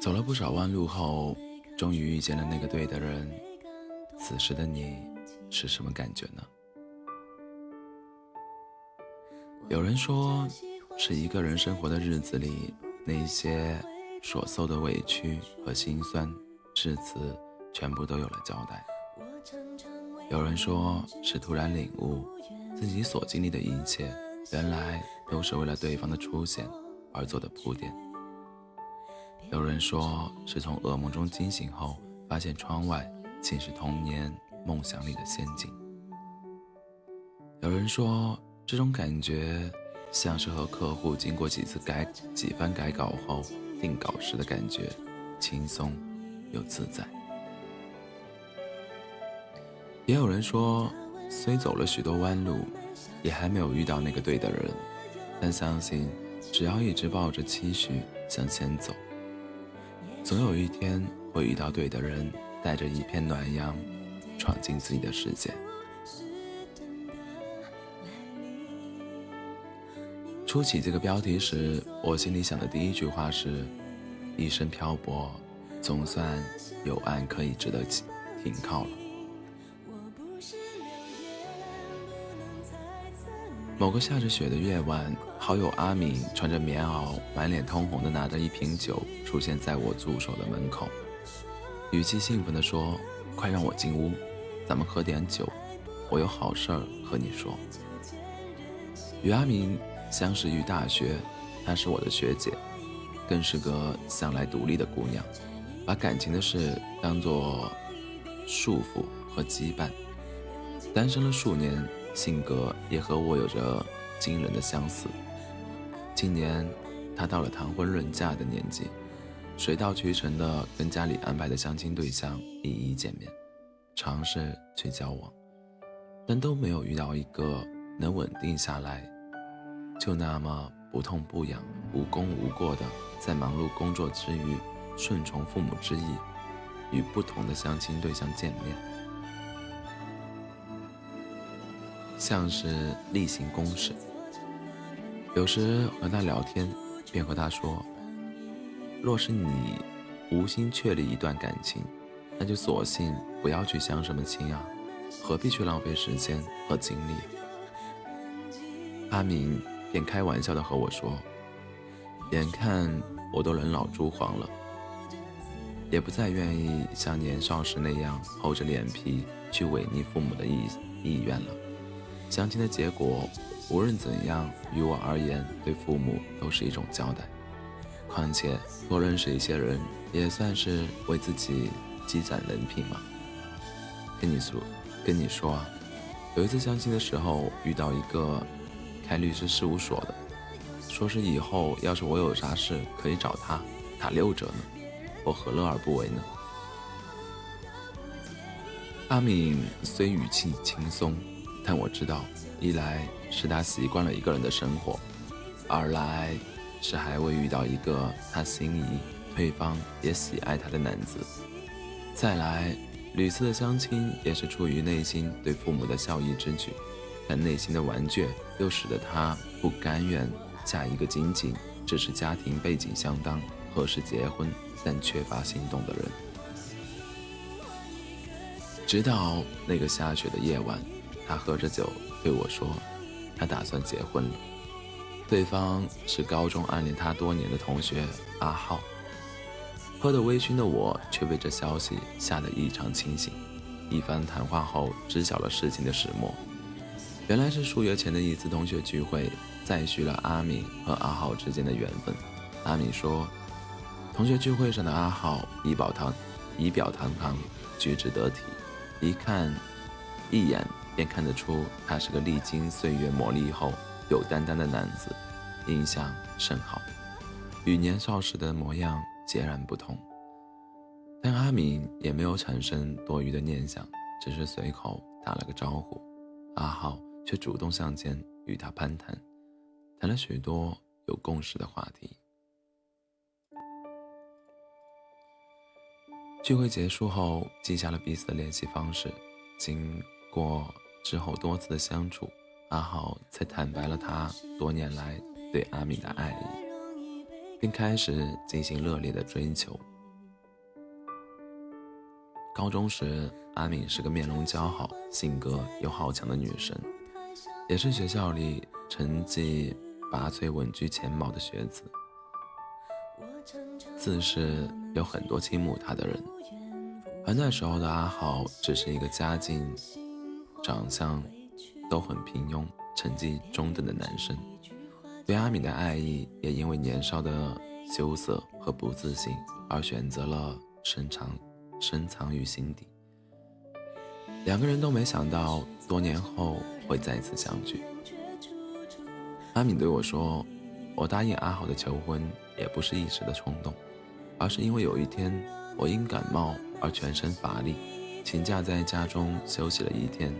走了不少弯路后，终于遇见了那个对的人。此时的你是什么感觉呢？有人说，是一个人生活的日子里，那些所受的委屈和心酸，至此全部都有了交代。有人说，是突然领悟，自己所经历的一切，原来都是为了对方的出现而做的铺垫。有人说，是从噩梦中惊醒后，发现窗外竟是童年梦想里的仙境。有人说，这种感觉像是和客户经过几次改、几番改稿后定稿时的感觉，轻松又自在。也有人说，虽走了许多弯路，也还没有遇到那个对的人，但相信，只要一直抱着期许向前走。总有一天会遇到对的人，带着一片暖阳，闯进自己的世界。初起这个标题时，我心里想的第一句话是：一生漂泊，总算有岸可以值得停靠了。某个下着雪的夜晚，好友阿敏穿着棉袄，满脸通红的拿着一瓶酒出现在我驻守的门口，语气兴奋地说：“快让我进屋，咱们喝点酒，我有好事儿和你说。”与阿敏相识于大学，她是我的学姐，更是个向来独立的姑娘，把感情的事当作束缚和羁绊，单身了数年。性格也和我有着惊人的相似。今年，他到了谈婚论嫁的年纪，水到渠成的跟家里安排的相亲对象一一见面，尝试去交往，但都没有遇到一个能稳定下来，就那么不痛不痒、无功无过的在忙碌工作之余，顺从父母之意，与不同的相亲对象见面。像是例行公事。有时和他聊天，便和他说：“若是你无心确立一段感情，那就索性不要去相什么亲啊，何必去浪费时间和精力？”阿明便开玩笑的和我说：“眼看我都人老珠黄了，也不再愿意像年少时那样厚着脸皮去违逆父母的意意愿了。”相亲的结果，无论怎样，于我而言，对父母都是一种交代。况且多认识一些人，也算是为自己积攒人品嘛。跟你说，跟你说啊，有一次相亲的时候，遇到一个开律师事务所的，说是以后要是我有啥事可以找他打六折呢，我何乐而不为呢？阿敏虽语气轻松。但我知道，一来是他习惯了一个人的生活，二来是还未遇到一个他心仪、对方也喜爱他的男子，再来屡次的相亲也是出于内心对父母的孝义之举，但内心的顽倔又使得他不甘愿嫁一个仅仅只是家庭背景相当、合适结婚但缺乏行动的人。直到那个下雪的夜晚。他喝着酒对我说：“他打算结婚了。”对方是高中暗恋他多年的同学阿浩。喝得微醺的我却被这消息吓得异常清醒。一番谈话后，知晓了事情的始末。原来是数月前的一次同学聚会，再续了阿敏和阿浩之间的缘分。阿敏说：“同学聚会上的阿浩仪表堂仪表堂堂，举止得体，一看一眼。”便看得出他是个历经岁月磨砺后有担当的男子，印象甚好，与年少时的模样截然不同。但阿敏也没有产生多余的念想，只是随口打了个招呼。阿浩却主动向前与他攀谈，谈了许多有共识的话题。聚会结束后，记下了彼此的联系方式，经过。之后多次的相处，阿浩才坦白了他多年来对阿敏的爱意。并开始进行热烈的追求。高中时，阿敏是个面容姣好、性格又好强的女生，也是学校里成绩拔萃、稳居前茅的学子。自是有很多倾慕她的人，而那时候的阿豪只是一个家境、长相都很平庸、成绩中等的男生，对阿敏的爱意也因为年少的羞涩和不自信而选择了深藏。深藏于心底，两个人都没想到多年后会再次相聚。阿敏对我说：“我答应阿豪的求婚也不是一时的冲动，而是因为有一天我因感冒而全身乏力，请假在家中休息了一天。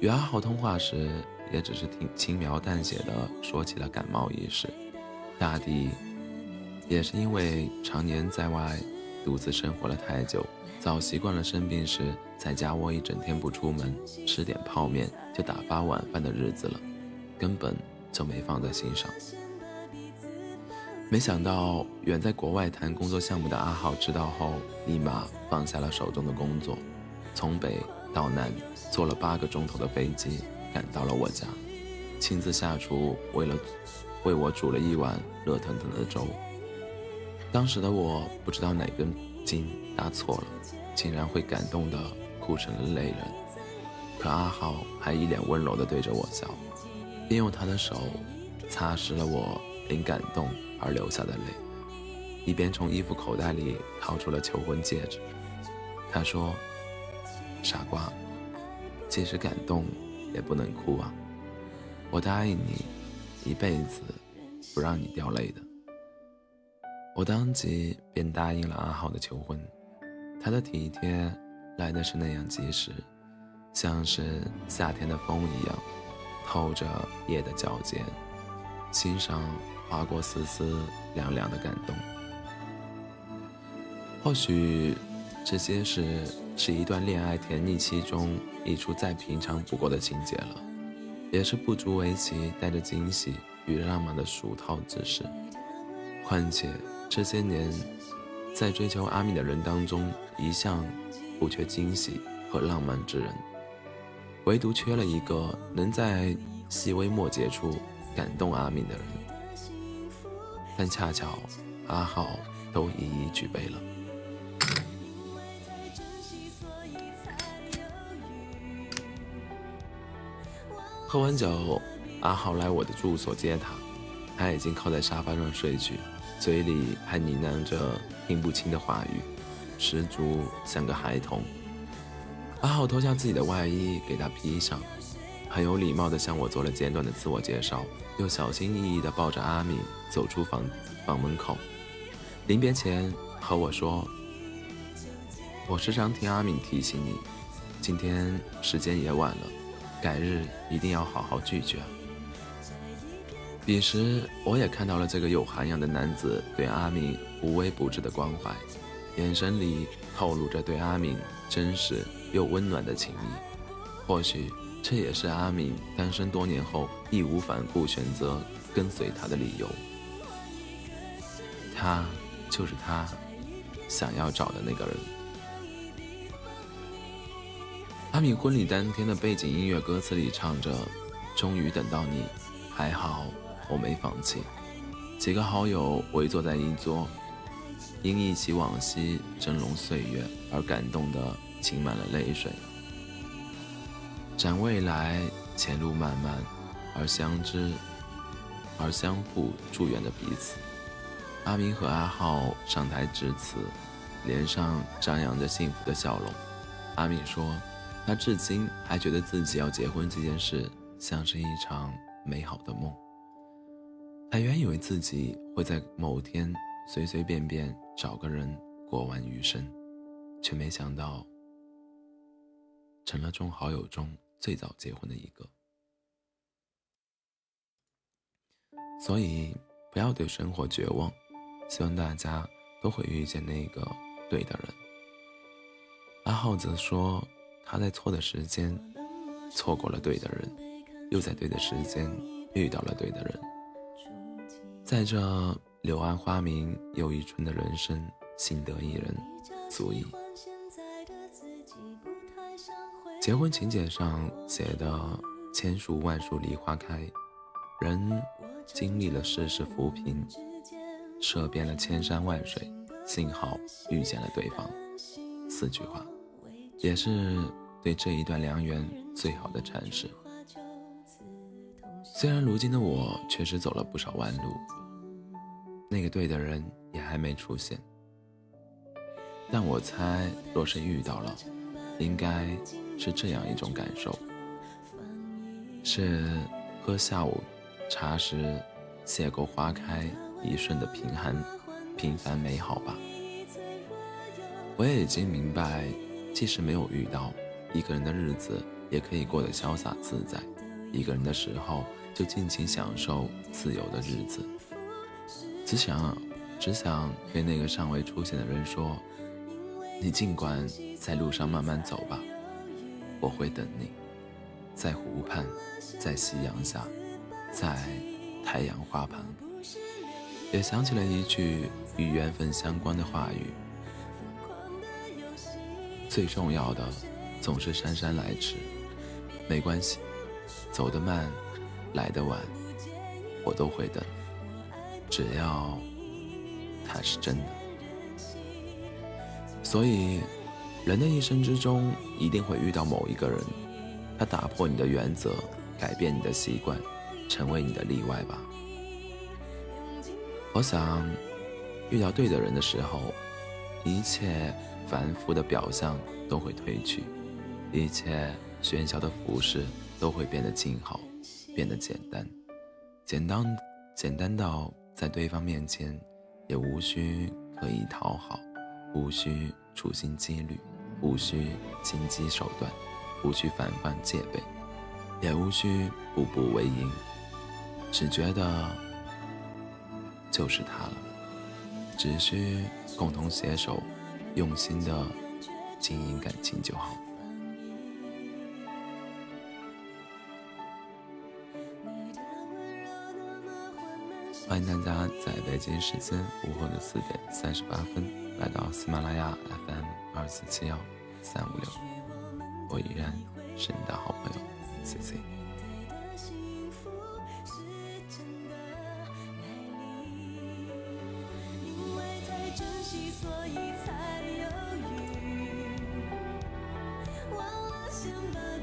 与阿豪通话时，也只是挺轻描淡写的说起了感冒一事，大抵也是因为常年在外。”独自生活了太久，早习惯了生病时在家窝一整天不出门，吃点泡面就打发晚饭的日子了，根本就没放在心上。没想到远在国外谈工作项目的阿浩知道后，立马放下了手中的工作，从北到南坐了八个钟头的飞机赶到了我家，亲自下厨为了为我煮了一碗热腾腾的粥。当时的我不知道哪根筋搭错了，竟然会感动的哭成了泪人。可阿浩还一脸温柔的对着我笑，并用他的手擦拭了我因感动而流下的泪，一边从衣服口袋里掏出了求婚戒指。他说：“傻瓜，即使感动也不能哭啊！我答应你，一辈子不让你掉泪的。”我当即便答应了阿浩的求婚，他的体贴来的是那样及时，像是夏天的风一样，透着夜的皎洁，心上划过丝丝凉凉的感动。或许这些事是一段恋爱甜蜜期中一出再平常不过的情节了，也是不足为奇带着惊喜与浪漫的俗套之事，况且。这些年，在追求阿米的人当中，一向不缺惊喜和浪漫之人，唯独缺了一个能在细微末节处感动阿米的人。但恰巧阿浩都一一具备了。喝完酒，阿浩来我的住所接他，他已经靠在沙发上睡去。嘴里还呢喃着听不清的话语，十足像个孩童。阿浩脱下自己的外衣给他披上，很有礼貌地向我做了简短的自我介绍，又小心翼翼地抱着阿敏走出房房门口。临别前和我说：“我时常听阿敏提醒你，今天时间也晚了，改日一定要好好聚聚啊。”彼时，我也看到了这个有涵养的男子对阿敏无微不至的关怀，眼神里透露着对阿敏真实又温暖的情谊。或许这也是阿敏单身多年后义无反顾选择跟随他的理由。他就是他想要找的那个人。阿敏婚礼当天的背景音乐歌词里唱着：“终于等到你，还好。”我没放弃，几个好友围坐在一桌，因一起往昔峥嵘岁月而感动的噙满了泪水。展未来，前路漫漫，而相知，而相互祝愿着彼此。阿明和阿浩上台致辞，脸上张扬着幸福的笑容。阿明说，他至今还觉得自己要结婚这件事像是一场美好的梦。他原以为自己会在某天随随便便找个人过完余生，却没想到成了众好友中最早结婚的一个。所以不要对生活绝望，希望大家都会遇见那个对的人。阿浩则说，他在错的时间错过了对的人，又在对的时间遇到了对的人。在这柳暗花明又一春的人生，幸得一人，足矣。结婚请柬上写的“千树万树梨花开”，人经历了世事浮萍，涉遍了千山万水，幸好遇见了对方。四句话，也是对这一段良缘最好的阐释。虽然如今的我确实走了不少弯路，那个对的人也还没出现，但我猜，若是遇到了，应该是这样一种感受：是喝下午茶时邂逅花开一瞬的平寒、平凡美好吧。我也已经明白，即使没有遇到一个人的日子，也可以过得潇洒自在。一个人的时候。就尽情享受自由的日子，只想只想对那个尚未出现的人说：“你尽管在路上慢慢走吧，我会等你，在湖畔，在夕阳下，在太阳花旁。”也想起了一句与缘分相关的话语：“最重要的总是姗姗来迟，没关系，走得慢。”来得晚，我都会等，只要他是真的。所以，人的一生之中一定会遇到某一个人，他打破你的原则，改变你的习惯，成为你的例外吧。我想，遇到对的人的时候，一切繁复的表象都会褪去，一切喧嚣的服饰都会变得静好。变得简单，简单，简单到在对方面前，也无需刻意讨好，无需处心积虑，无需心机手段，无需防范戒备，也无需步步为营，只觉得就是他了，只需共同携手，用心的经营感情就好。欢迎大家在北京时间午后的四点三十八分来到喜马拉雅 FM 二四七幺三五六，我依然是你的好朋友 C C。需要谁？